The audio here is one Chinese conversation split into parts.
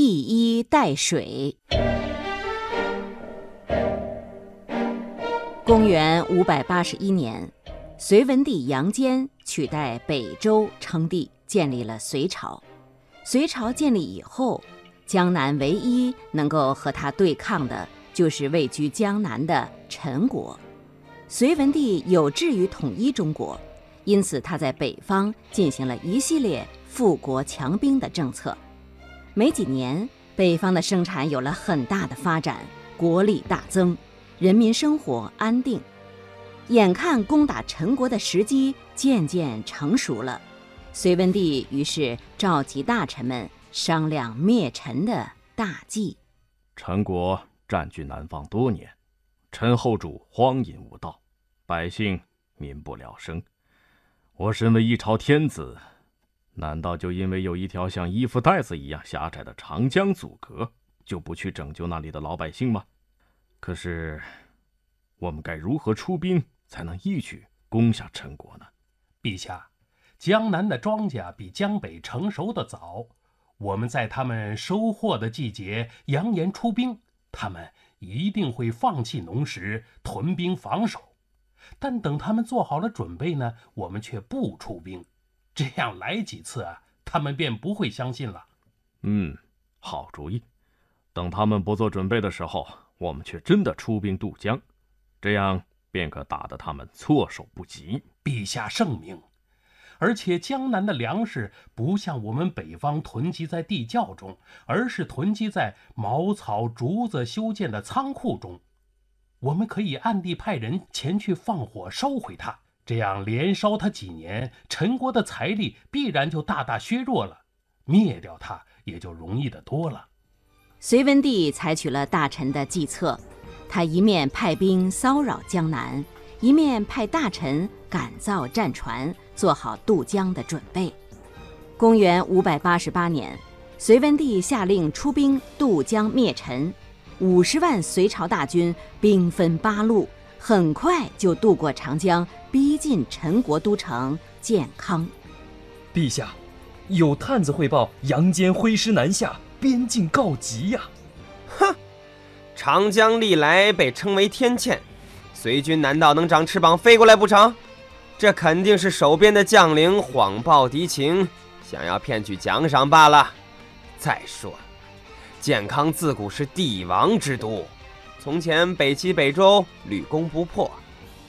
一衣带水。公元五百八十一年，隋文帝杨坚取代北周称帝，建立了隋朝。隋朝建立以后，江南唯一能够和他对抗的，就是位居江南的陈国。隋文帝有志于统一中国，因此他在北方进行了一系列富国强兵的政策。没几年，北方的生产有了很大的发展，国力大增，人民生活安定。眼看攻打陈国的时机渐渐成熟了，隋文帝于是召集大臣们商量灭陈的大计。陈国占据南方多年。陈后主荒淫无道，百姓民不聊生。我身为一朝天子，难道就因为有一条像衣服带子一样狭窄的长江阻隔，就不去拯救那里的老百姓吗？可是，我们该如何出兵才能一举攻下陈国呢？陛下，江南的庄稼比江北成熟的早，我们在他们收获的季节扬言出兵，他们。一定会放弃农时，屯兵防守。但等他们做好了准备呢，我们却不出兵。这样来几次啊，他们便不会相信了。嗯，好主意。等他们不做准备的时候，我们却真的出兵渡江，这样便可打得他们措手不及。陛下圣明。而且江南的粮食不像我们北方囤积在地窖中，而是囤积在茅草、竹子修建的仓库中。我们可以暗地派人前去放火烧毁它，这样连烧他几年，陈国的财力必然就大大削弱了，灭掉他也就容易得多了。隋文帝采取了大臣的计策，他一面派兵骚扰江南。一面派大臣赶造战船，做好渡江的准备。公元五百八十八年，隋文帝下令出兵渡江灭陈，五十万隋朝大军兵分八路，很快就渡过长江，逼近陈国都城建康。陛下，有探子汇报，杨坚挥师南下，边境告急呀！哼，长江历来被称为天堑。隋军难道能长翅膀飞过来不成？这肯定是守边的将领谎报敌情，想要骗取奖赏罢了。再说，建康自古是帝王之都，从前北齐北周屡攻不破，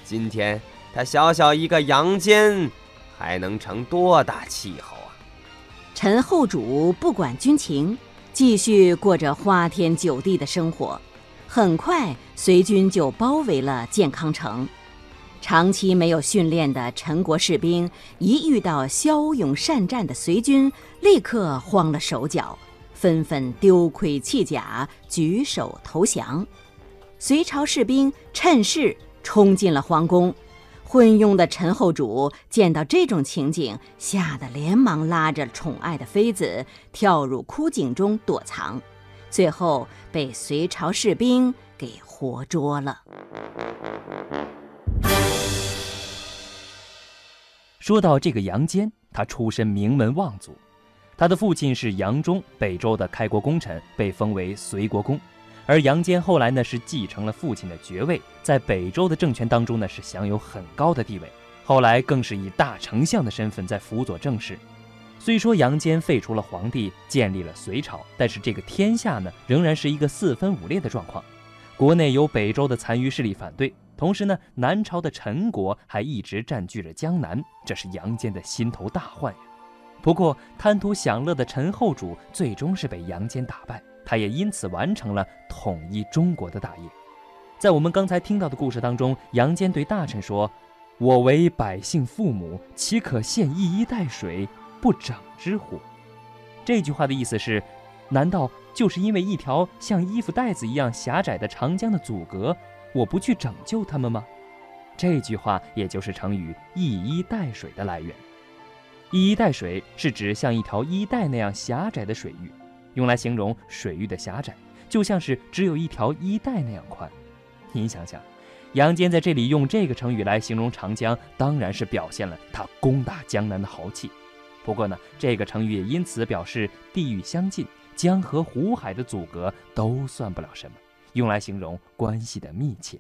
今天他小小一个杨坚，还能成多大气候啊？陈后主不管军情，继续过着花天酒地的生活。很快，隋军就包围了建康城。长期没有训练的陈国士兵，一遇到骁勇善战的隋军，立刻慌了手脚，纷纷丢盔弃甲，举手投降。隋朝士兵趁势冲进了皇宫。昏庸的陈后主见到这种情景，吓得连忙拉着宠爱的妃子跳入枯井中躲藏。最后被隋朝士兵给活捉了。说到这个杨坚，他出身名门望族，他的父亲是杨忠，北周的开国功臣，被封为隋国公。而杨坚后来呢，是继承了父亲的爵位，在北周的政权当中呢，是享有很高的地位。后来更是以大丞相的身份在辅佐政事。虽说杨坚废除了皇帝，建立了隋朝，但是这个天下呢，仍然是一个四分五裂的状况。国内有北周的残余势力反对，同时呢，南朝的陈国还一直占据着江南，这是杨坚的心头大患呀。不过，贪图享乐的陈后主最终是被杨坚打败，他也因此完成了统一中国的大业。在我们刚才听到的故事当中，杨坚对大臣说：“我为百姓父母，岂可献一衣带水？”不整之乎？这句话的意思是：难道就是因为一条像衣服带子一样狭窄的长江的阻隔，我不去拯救他们吗？这句话也就是成语“一衣带水”的来源。一衣带水是指像一条衣带那样狭窄的水域，用来形容水域的狭窄，就像是只有一条衣带那样宽。您想想，杨坚在这里用这个成语来形容长江，当然是表现了他攻打江南的豪气。不过呢，这个成语也因此表示地域相近，江河湖海的阻隔都算不了什么，用来形容关系的密切。